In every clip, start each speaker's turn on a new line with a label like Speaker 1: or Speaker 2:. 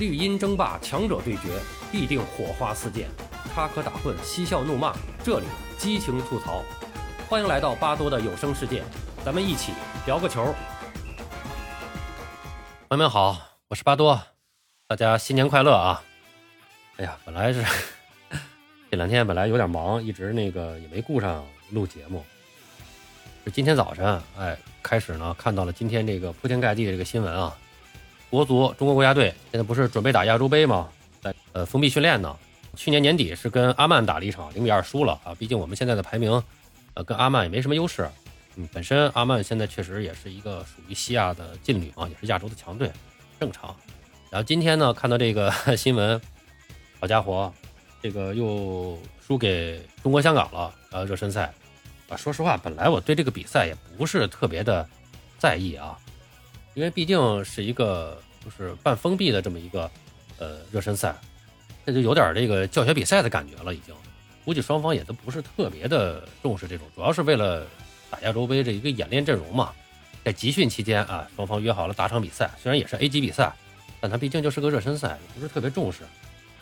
Speaker 1: 绿茵争霸，强者对决，必定火花四溅，插科打诨，嬉笑怒骂，这里激情吐槽。欢迎来到巴多的有声世界，咱们一起聊个球。朋友们好，我是巴多，大家新年快乐啊！哎呀，本来是这两天本来有点忙，一直那个也没顾上录节目。就今天早晨，哎，开始呢看到了今天这个铺天盖地的这个新闻啊。国足中国国家队现在不是准备打亚洲杯吗？在呃封闭训练呢。去年年底是跟阿曼打了一场零比二输了啊。毕竟我们现在的排名，呃，跟阿曼也没什么优势。嗯，本身阿曼现在确实也是一个属于西亚的劲旅啊，也是亚洲的强队，正常。然后今天呢，看到这个 新闻，好家伙，这个又输给中国香港了呃！热身赛啊，说实话，本来我对这个比赛也不是特别的在意啊。因为毕竟是一个就是半封闭的这么一个呃热身赛，这就有点这个教学比赛的感觉了，已经。估计双方也都不是特别的重视这种，主要是为了打亚洲杯这一个演练阵容嘛。在集训期间啊，双方约好了打场比赛，虽然也是 A 级比赛，但它毕竟就是个热身赛，不是特别重视。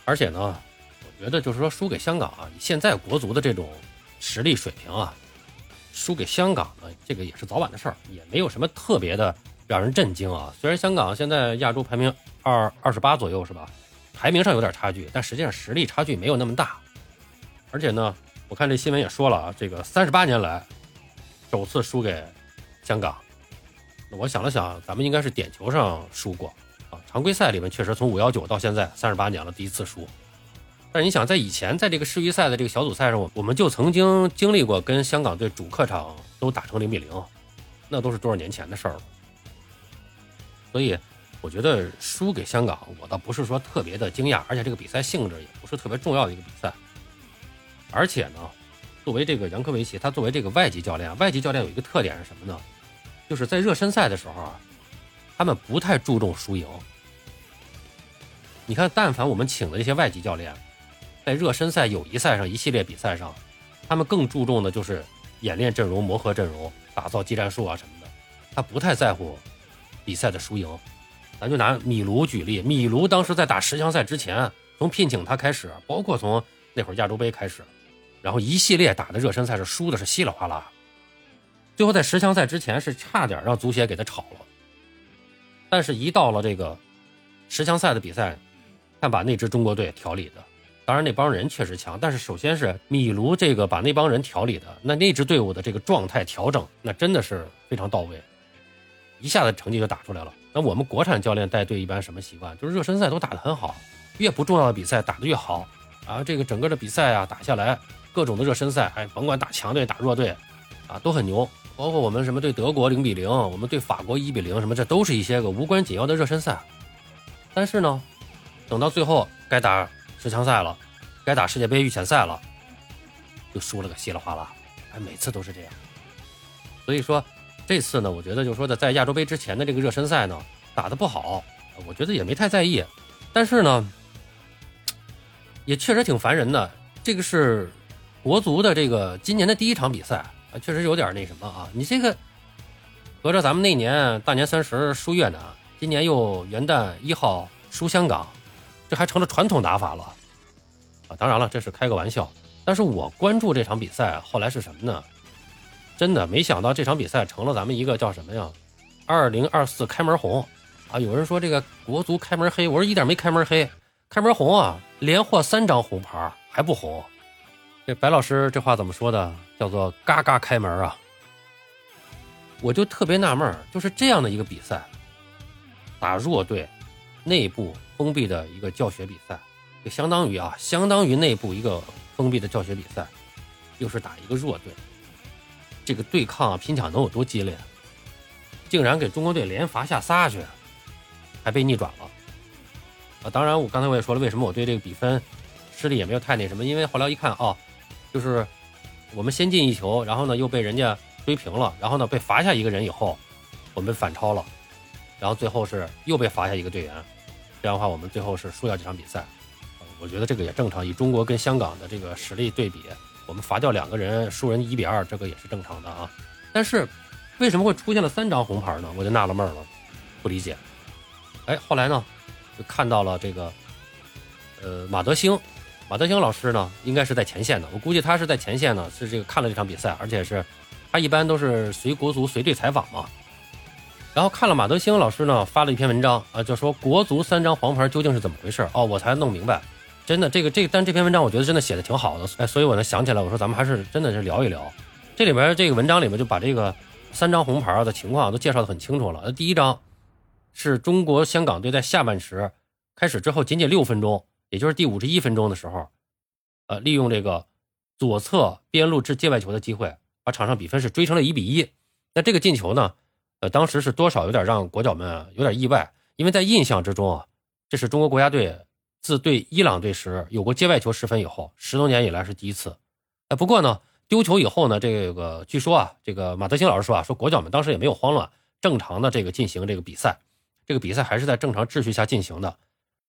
Speaker 1: 而且呢，我觉得就是说输给香港啊，以现在国足的这种实力水平啊，输给香港呢，这个也是早晚的事儿，也没有什么特别的。让人震惊啊！虽然香港现在亚洲排名二二十八左右是吧？排名上有点差距，但实际上实力差距没有那么大。而且呢，我看这新闻也说了啊，这个三十八年来首次输给香港。我想了想，咱们应该是点球上输过啊。常规赛里面确实从五幺九到现在三十八年了，第一次输。但是你想，在以前在这个世预赛的这个小组赛上，我们就曾经经历过跟香港队主客场都打成零比零，那都是多少年前的事儿了。所以，我觉得输给香港，我倒不是说特别的惊讶，而且这个比赛性质也不是特别重要的一个比赛。而且呢，作为这个杨科维奇，他作为这个外籍教练，外籍教练有一个特点是什么呢？就是在热身赛的时候啊，他们不太注重输赢。你看，但凡我们请的这些外籍教练，在热身赛、友谊赛上一系列比赛上，他们更注重的就是演练阵容、磨合阵容、打造技战术啊什么的，他不太在乎。比赛的输赢，咱就拿米卢举例。米卢当时在打十强赛之前，从聘请他开始，包括从那会儿亚洲杯开始，然后一系列打的热身赛是输的是稀里哗啦，最后在十强赛之前是差点让足协给他炒了。但是，一到了这个十强赛的比赛，看把那支中国队调理的，当然那帮人确实强，但是首先是米卢这个把那帮人调理的，那那支队伍的这个状态调整，那真的是非常到位。一下子成绩就打出来了。那我们国产教练带队一般什么习惯？就是热身赛都打得很好，越不重要的比赛打得越好。啊，这个整个的比赛啊打下来，各种的热身赛，哎，甭管打强队打弱队，啊都很牛。包括我们什么对德国零比零，我们对法国一比零，什么这都是一些个无关紧要的热身赛。但是呢，等到最后该打十强赛了，该打世界杯预选赛了，就输了个稀里哗啦。哎，每次都是这样。所以说。这次呢，我觉得就是说的，在亚洲杯之前的这个热身赛呢，打得不好，我觉得也没太在意。但是呢，也确实挺烦人的。这个是国足的这个今年的第一场比赛啊，确实有点那什么啊。你这个合着咱们那年大年三十输越南，今年又元旦一号输香港，这还成了传统打法了啊。当然了，这是开个玩笑。但是我关注这场比赛后来是什么呢？真的没想到这场比赛成了咱们一个叫什么呀？二零二四开门红啊！有人说这个国足开门黑，我说一点没开门黑，开门红啊！连获三张红牌还不红，这白老师这话怎么说的？叫做嘎嘎开门啊！我就特别纳闷就是这样的一个比赛，打弱队，内部封闭的一个教学比赛，就相当于啊，相当于内部一个封闭的教学比赛，又是打一个弱队。这个对抗啊，拼抢能有多激烈？竟然给中国队连罚下仨去，还被逆转了啊！当然，我刚才我也说了，为什么我对这个比分失利也没有太那什么？因为后来一看啊，就是我们先进一球，然后呢又被人家追平了，然后呢被罚下一个人以后，我们反超了，然后最后是又被罚下一个队员，这样的话我们最后是输掉这场比赛。我觉得这个也正常，以中国跟香港的这个实力对比。我们罚掉两个人，输人一比二，这个也是正常的啊。但是，为什么会出现了三张红牌呢？我就纳了闷了，不理解。哎，后来呢，就看到了这个，呃，马德兴，马德兴老师呢，应该是在前线的。我估计他是在前线呢，是这个看了这场比赛，而且是他一般都是随国足随队采访嘛。然后看了马德兴老师呢发了一篇文章啊，就说国足三张黄牌究竟是怎么回事哦，我才弄明白，真的这个这，但这篇文章我觉得真的写的挺好的，哎，所以我呢想起来，我说咱们还是真的是聊一聊，这里边这个文章里面就把这个三张红牌的情况都介绍的很清楚了。那第一张是中国香港队在下半时开始之后仅仅六分钟，也就是第五十一分钟的时候，呃，利用这个左侧边路至界外球的机会，把场上比分是追成了一比一。那这个进球呢？呃，当时是多少有点让国脚们有点意外，因为在印象之中啊，这是中国国家队自对伊朗队时有过界外球失分以后，十多年以来是第一次。哎，不过呢，丢球以后呢，这个据说啊，这个马德兴老师说啊，说国脚们当时也没有慌乱，正常的这个进行这个比赛，这个比赛还是在正常秩序下进行的。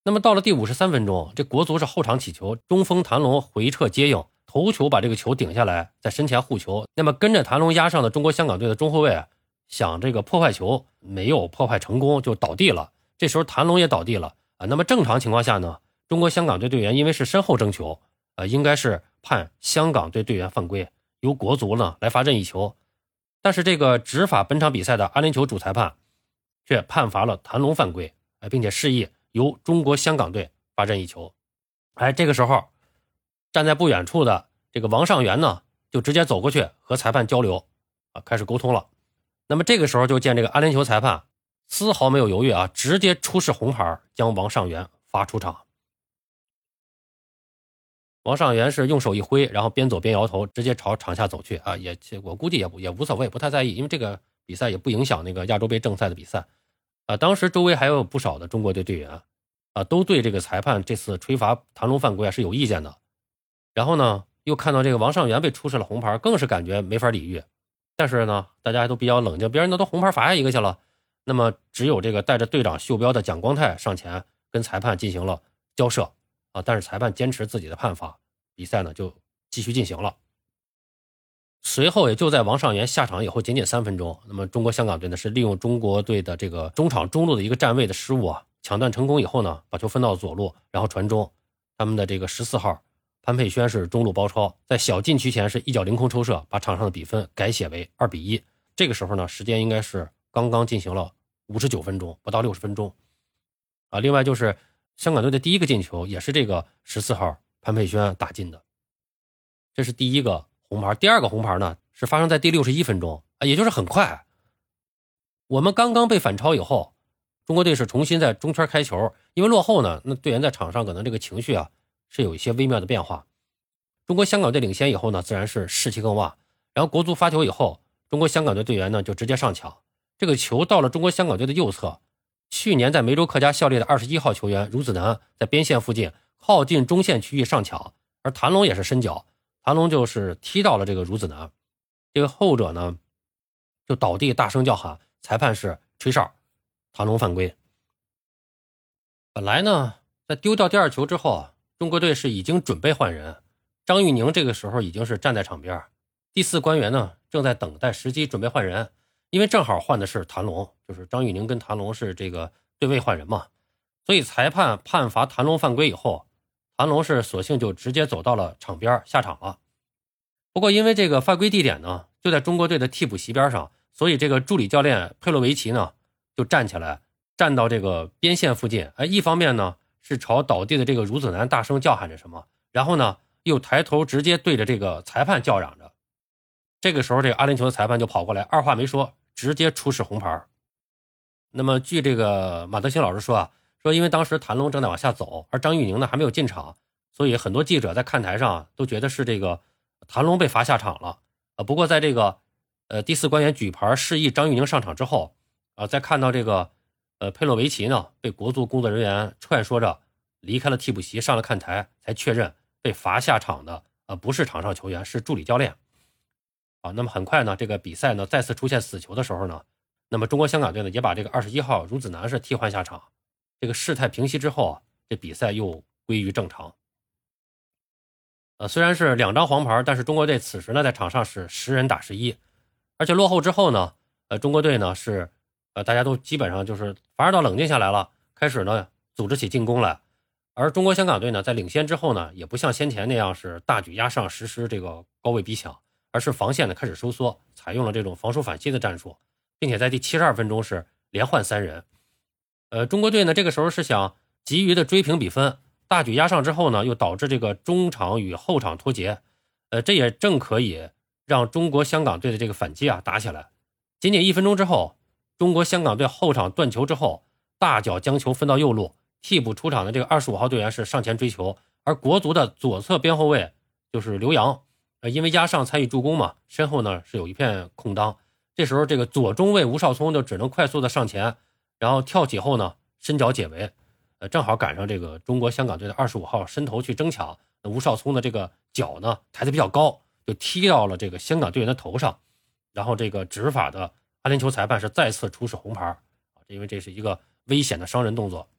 Speaker 1: 那么到了第五十三分钟，这国足是后场起球，中锋谭龙回撤接应，头球把这个球顶下来，在身前护球。那么跟着谭龙压上的中国香港队的中后卫。想这个破坏球没有破坏成功就倒地了，这时候谭龙也倒地了啊。那么正常情况下呢，中国香港队队员因为是身后争球，呃，应该是判香港队队员犯规，由国足呢来罚任意球。但是这个执法本场比赛的阿联酋主裁判却判罚了谭龙犯规，哎，并且示意由中国香港队罚任意球。哎，这个时候站在不远处的这个王上元呢，就直接走过去和裁判交流啊，开始沟通了。那么这个时候就见这个阿联酋裁判丝毫没有犹豫啊，直接出示红牌，将王上元罚出场。王上元是用手一挥，然后边走边摇头，直接朝场下走去啊，也我估计也也无所谓，不太在意，因为这个比赛也不影响那个亚洲杯正赛的比赛啊。当时周围还有不少的中国队队员啊，都对这个裁判这次吹罚谭龙犯规啊是有意见的。然后呢，又看到这个王上元被出示了红牌，更是感觉没法理喻。但是呢，大家都比较冷静，别人那都红牌罚下一个去了，那么只有这个带着队长袖标的蒋光太上前跟裁判进行了交涉啊，但是裁判坚持自己的判罚，比赛呢就继续进行了。随后也就在王上元下场以后仅仅三分钟，那么中国香港队呢是利用中国队的这个中场中路的一个站位的失误啊，抢断成功以后呢，把球分到左路，然后传中，他们的这个十四号。潘佩轩是中路包抄，在小禁区前是一脚凌空抽射，把场上的比分改写为二比一。这个时候呢，时间应该是刚刚进行了五十九分钟，不到六十分钟。啊，另外就是香港队的第一个进球也是这个十四号潘佩轩打进的，这是第一个红牌。第二个红牌呢是发生在第六十一分钟啊，也就是很快。我们刚刚被反超以后，中国队是重新在中圈开球，因为落后呢，那队员在场上可能这个情绪啊。是有一些微妙的变化。中国香港队领先以后呢，自然是士气更旺。然后国足发球以后，中国香港队队员呢就直接上抢。这个球到了中国香港队的右侧，去年在梅州客家效力的二十一号球员孺子南在边线附近靠近中线区域上抢，而谭龙也是伸脚，谭龙就是踢到了这个孺子南，这个后者呢就倒地大声叫喊，裁判是吹哨，谭龙犯规。本来呢，在丢掉第二球之后。中国队是已经准备换人，张玉宁这个时候已经是站在场边，第四官员呢正在等待时机准备换人，因为正好换的是谭龙，就是张玉宁跟谭龙是这个对位换人嘛，所以裁判判罚谭龙犯规以后，谭龙是索性就直接走到了场边下场了。不过因为这个犯规地点呢就在中国队的替补席边上，所以这个助理教练佩洛维奇呢就站起来，站到这个边线附近，哎，一方面呢。是朝倒地的这个孺子男大声叫喊着什么，然后呢，又抬头直接对着这个裁判叫嚷着。这个时候，这个阿联酋的裁判就跑过来，二话没说，直接出示红牌。那么，据这个马德兴老师说啊，说因为当时谭龙正在往下走，而张玉宁呢还没有进场，所以很多记者在看台上都觉得是这个谭龙被罚下场了。啊，不过在这个呃第四官员举牌示意张玉宁上场之后，啊，在看到这个。呃，佩洛维奇呢被国足工作人员劝说着离开了替补席，上了看台，才确认被罚下场的呃不是场上球员，是助理教练。啊，那么很快呢，这个比赛呢再次出现死球的时候呢，那么中国香港队呢也把这个二十一号孺子男是替换下场。这个事态平息之后啊，这比赛又归于正常。呃，虽然是两张黄牌，但是中国队此时呢在场上是十人打十一，而且落后之后呢，呃，中国队呢是。呃，大家都基本上就是反而到冷静下来了，开始呢组织起进攻来。而中国香港队呢，在领先之后呢，也不像先前那样是大举压上，实施这个高位逼抢，而是防线呢开始收缩，采用了这种防守反击的战术，并且在第七十二分钟是连换三人。呃，中国队呢这个时候是想急于的追平比分，大举压上之后呢，又导致这个中场与后场脱节，呃，这也正可以让中国香港队的这个反击啊打起来。仅仅一分钟之后，中国香港队后场断球之后，大脚将球分到右路。替补出场的这个二十五号队员是上前追球，而国足的左侧边后卫就是刘洋，呃，因为压上参与助攻嘛，身后呢是有一片空当。这时候这个左中卫吴少聪就只能快速的上前，然后跳起后呢伸脚解围，呃，正好赶上这个中国香港队的二十五号伸头去争抢，吴少聪的这个脚呢抬得比较高，就踢到了这个香港队员的头上，然后这个执法的阿联酋裁判是再次出示红牌，啊，因为这是一个危险的伤人动作。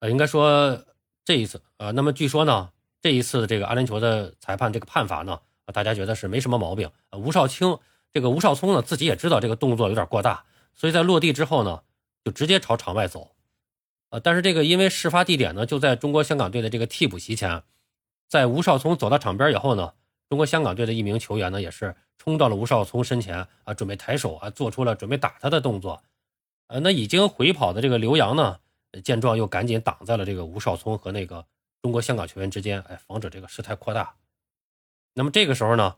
Speaker 1: 呃，应该说这一次，呃，那么据说呢，这一次这个阿联酋的裁判这个判罚呢，大家觉得是没什么毛病。呃，吴少卿这个吴少聪呢，自己也知道这个动作有点过大，所以在落地之后呢，就直接朝场外走。呃，但是这个因为事发地点呢就在中国香港队的这个替补席前，在吴少聪走到场边以后呢，中国香港队的一名球员呢也是冲到了吴少聪身前啊，准备抬手啊，做出了准备打他的动作。呃，那已经回跑的这个刘洋呢？见状，又赶紧挡在了这个吴少聪和那个中国香港球员之间，哎，防止这个事态扩大。那么这个时候呢，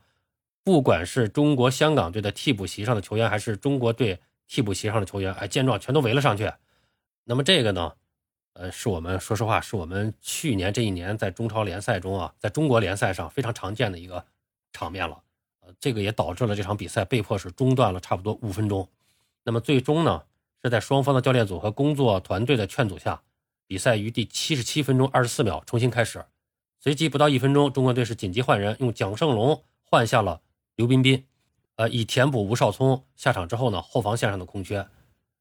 Speaker 1: 不管是中国香港队的替补席上的球员，还是中国队替补席上的球员，哎，见状全都围了上去。那么这个呢，呃，是我们说实话，是我们去年这一年在中超联赛中啊，在中国联赛上非常常见的一个场面了。呃，这个也导致了这场比赛被迫是中断了差不多五分钟。那么最终呢？是在双方的教练组和工作团队的劝阻下，比赛于第七十七分钟二十四秒重新开始。随即不到一分钟，中国队是紧急换人，用蒋胜龙换下了刘彬彬，呃，以填补吴少聪下场之后呢后防线上的空缺。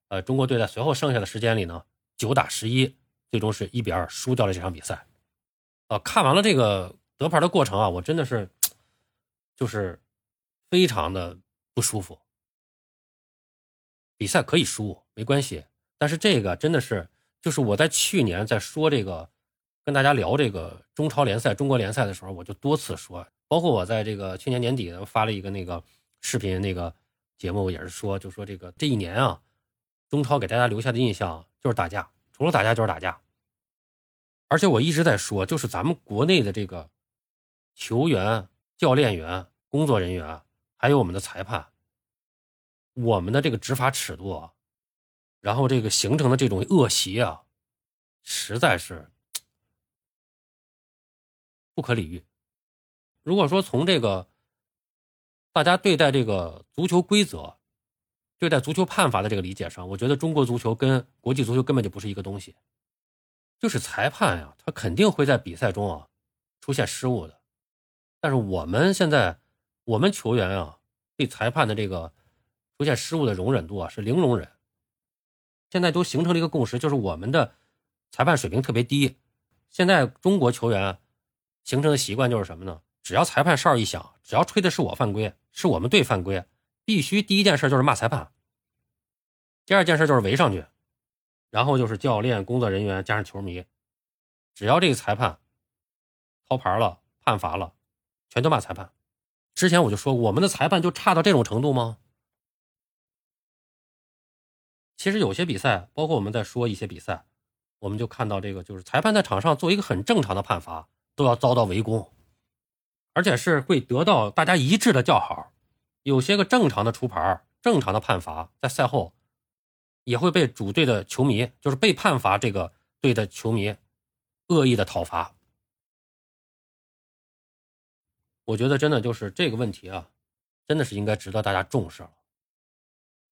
Speaker 1: 呃，中国队在随后剩下的时间里呢，九打十一，最终是一比二输掉了这场比赛。呃，看完了这个得牌的过程啊，我真的是，就是非常的不舒服。比赛可以输没关系，但是这个真的是，就是我在去年在说这个，跟大家聊这个中超联赛、中国联赛的时候，我就多次说，包括我在这个去年年底发了一个那个视频那个节目，也是说，就说这个这一年啊，中超给大家留下的印象就是打架，除了打架就是打架，而且我一直在说，就是咱们国内的这个球员、教练员、工作人员，还有我们的裁判。我们的这个执法尺度啊，然后这个形成的这种恶习啊，实在是不可理喻。如果说从这个大家对待这个足球规则、对待足球判罚的这个理解上，我觉得中国足球跟国际足球根本就不是一个东西。就是裁判呀，他肯定会在比赛中啊出现失误的，但是我们现在我们球员啊对裁判的这个。出现失误的容忍度啊是零容忍，现在都形成了一个共识，就是我们的裁判水平特别低。现在中国球员形成的习惯就是什么呢？只要裁判哨一响，只要吹的是我犯规，是我们队犯规，必须第一件事就是骂裁判，第二件事就是围上去，然后就是教练、工作人员加上球迷，只要这个裁判掏牌了、判罚了，全都骂裁判。之前我就说过，我们的裁判就差到这种程度吗？其实有些比赛，包括我们在说一些比赛，我们就看到这个，就是裁判在场上做一个很正常的判罚，都要遭到围攻，而且是会得到大家一致的叫好。有些个正常的出牌、正常的判罚，在赛后也会被主队的球迷，就是被判罚这个队的球迷恶意的讨伐。我觉得真的就是这个问题啊，真的是应该值得大家重视了。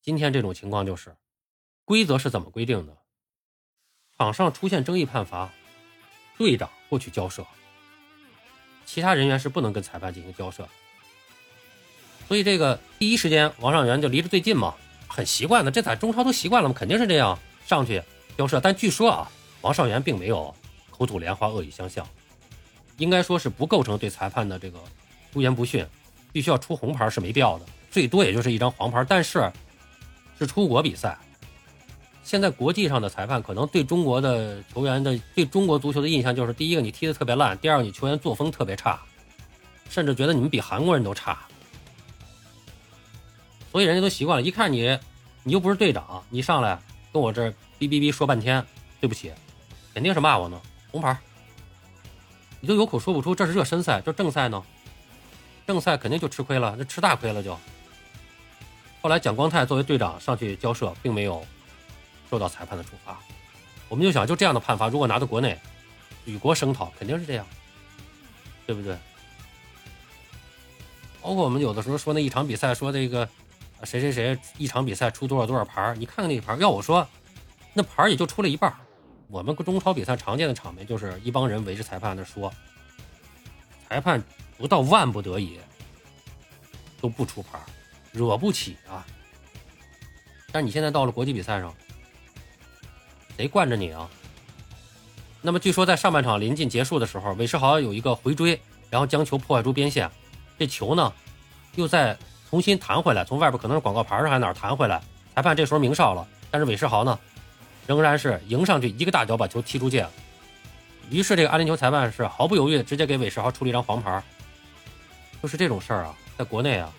Speaker 1: 今天这种情况就是。规则是怎么规定的？场上出现争议判罚，队长过去交涉，其他人员是不能跟裁判进行交涉。所以这个第一时间王上元就离着最近嘛，很习惯的，这在中超都习惯了嘛，肯定是这样上去交涉。但据说啊，王少元并没有口吐莲花、恶语相向，应该说是不构成对裁判的这个出言不逊，必须要出红牌是没必要的，最多也就是一张黄牌。但是是出国比赛。现在国际上的裁判可能对中国的球员的对中国足球的印象就是：第一个你踢得特别烂，第二个你球员作风特别差，甚至觉得你们比韩国人都差。所以人家都习惯了，一看你，你又不是队长，你上来跟我这哔哔哔说半天，对不起，肯定是骂我呢，红牌。你都有口说不出，这是热身赛，这正赛呢？正赛肯定就吃亏了，这吃大亏了就。后来蒋光太作为队长上去交涉，并没有受到裁判的处罚。我们就想，就这样的判罚，如果拿到国内，举国声讨，肯定是这样，对不对？包括我们有的时候说那一场比赛，说这个谁谁谁一场比赛出多少多少牌你看看那个牌要我说，那牌也就出了一半我们中超比赛常见的场面就是一帮人围着裁判那说，裁判不到万不得已都不出牌，惹不起啊。但你现在到了国际比赛上，谁惯着你啊？那么据说在上半场临近结束的时候，韦世豪有一个回追，然后将球破坏出边线，这球呢又再重新弹回来，从外边可能是广告牌上还是哪弹回来，裁判这时候鸣哨了，但是韦世豪呢？仍然是迎上去一个大脚把球踢出界，于是这个阿联酋裁判是毫不犹豫的直接给韦世豪出了一张黄牌。就是这种事儿啊，在国内啊，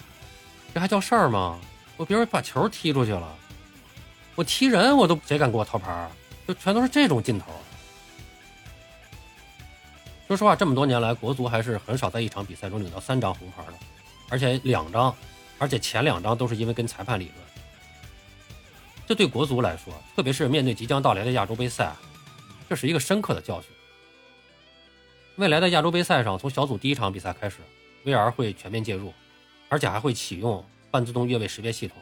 Speaker 1: 这还叫事儿吗？我别人把球踢出去了，我踢人我都谁敢给我掏牌？就全都是这种劲头。说实话，这么多年来，国足还是很少在一场比赛中领到三张红牌的，而且两张，而且前两张都是因为跟裁判理论。这对国足来说，特别是面对即将到来的亚洲杯赛，这是一个深刻的教训。未来的亚洲杯赛上，从小组第一场比赛开始，VR 会全面介入，而且还会启用半自动越位识别系统。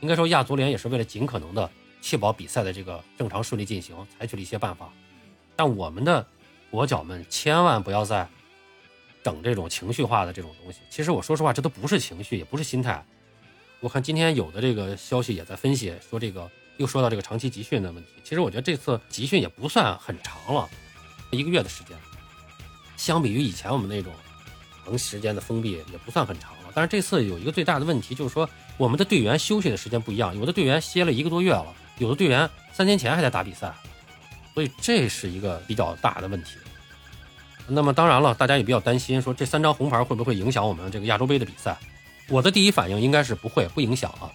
Speaker 1: 应该说，亚足联也是为了尽可能的确保比赛的这个正常顺利进行，采取了一些办法。但我们的国脚们千万不要再整这种情绪化的这种东西。其实我说实话，这都不是情绪，也不是心态。我看今天有的这个消息也在分析，说这个又说到这个长期集训的问题。其实我觉得这次集训也不算很长了，一个月的时间，相比于以前我们那种长时间的封闭也不算很长了。但是这次有一个最大的问题就是说，我们的队员休息的时间不一样，有的队员歇了一个多月了，有的队员三年前还在打比赛，所以这是一个比较大的问题。那么当然了，大家也比较担心，说这三张红牌会不会影响我们这个亚洲杯的比赛？我的第一反应应该是不会，不影响啊。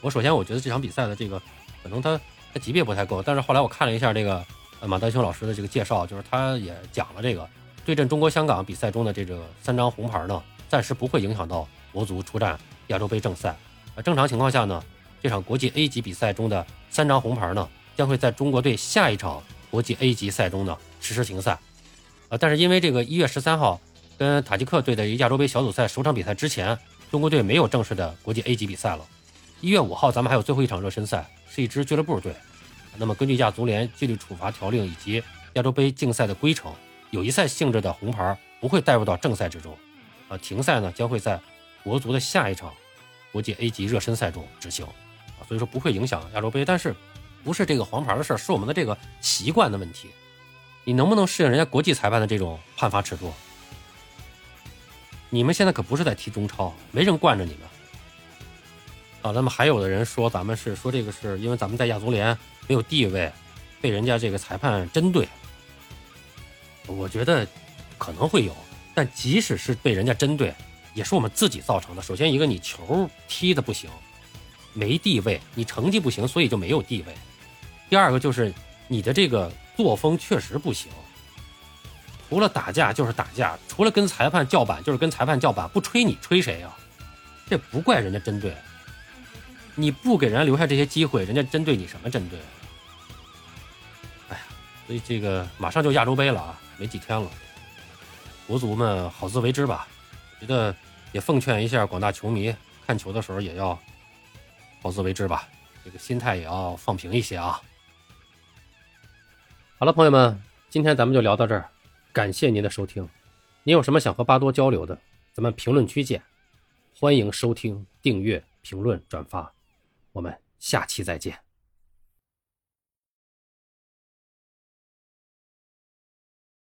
Speaker 1: 我首先我觉得这场比赛的这个可能他他级别不太够，但是后来我看了一下这个马丹青老师的这个介绍，就是他也讲了这个对阵中国香港比赛中的这个三张红牌呢，暂时不会影响到国足出战亚洲杯正赛。啊，正常情况下呢，这场国际 A 级比赛中的三张红牌呢，将会在中国队下一场国际 A 级赛中呢实施停赛。啊，但是因为这个一月十三号跟塔吉克队的亚洲杯小组赛首场比赛之前。中国队没有正式的国际 A 级比赛了。一月五号，咱们还有最后一场热身赛，是一支俱乐部队。那么，根据亚足联纪律处罚条令以及亚洲杯竞赛的规程，友谊赛性质的红牌不会带入到正赛之中。啊，停赛呢将会在国足的下一场国际 A 级热身赛中执行。所以说不会影响亚洲杯。但是，不是这个黄牌的事儿，是我们的这个习惯的问题。你能不能适应人家国际裁判的这种判罚尺度？你们现在可不是在踢中超，没人惯着你们。啊，那么还有的人说咱们是说这个是因为咱们在亚足联没有地位，被人家这个裁判针对。我觉得可能会有，但即使是被人家针对，也是我们自己造成的。首先一个，你球踢的不行，没地位；你成绩不行，所以就没有地位。第二个就是你的这个作风确实不行。除了打架就是打架，除了跟裁判叫板就是跟裁判叫板，不吹你吹谁呀？这不怪人家针对，你不给人家留下这些机会，人家针对你什么针对？哎呀，所以这个马上就亚洲杯了啊，没几天了，国足们好自为之吧。觉得也奉劝一下广大球迷，看球的时候也要好自为之吧，这个心态也要放平一些啊。好了，朋友们，今天咱们就聊到这儿。感谢您的收听，您有什么想和巴多交流的，咱们评论区见。欢迎收听、订阅、评论、转发，我们下期再见。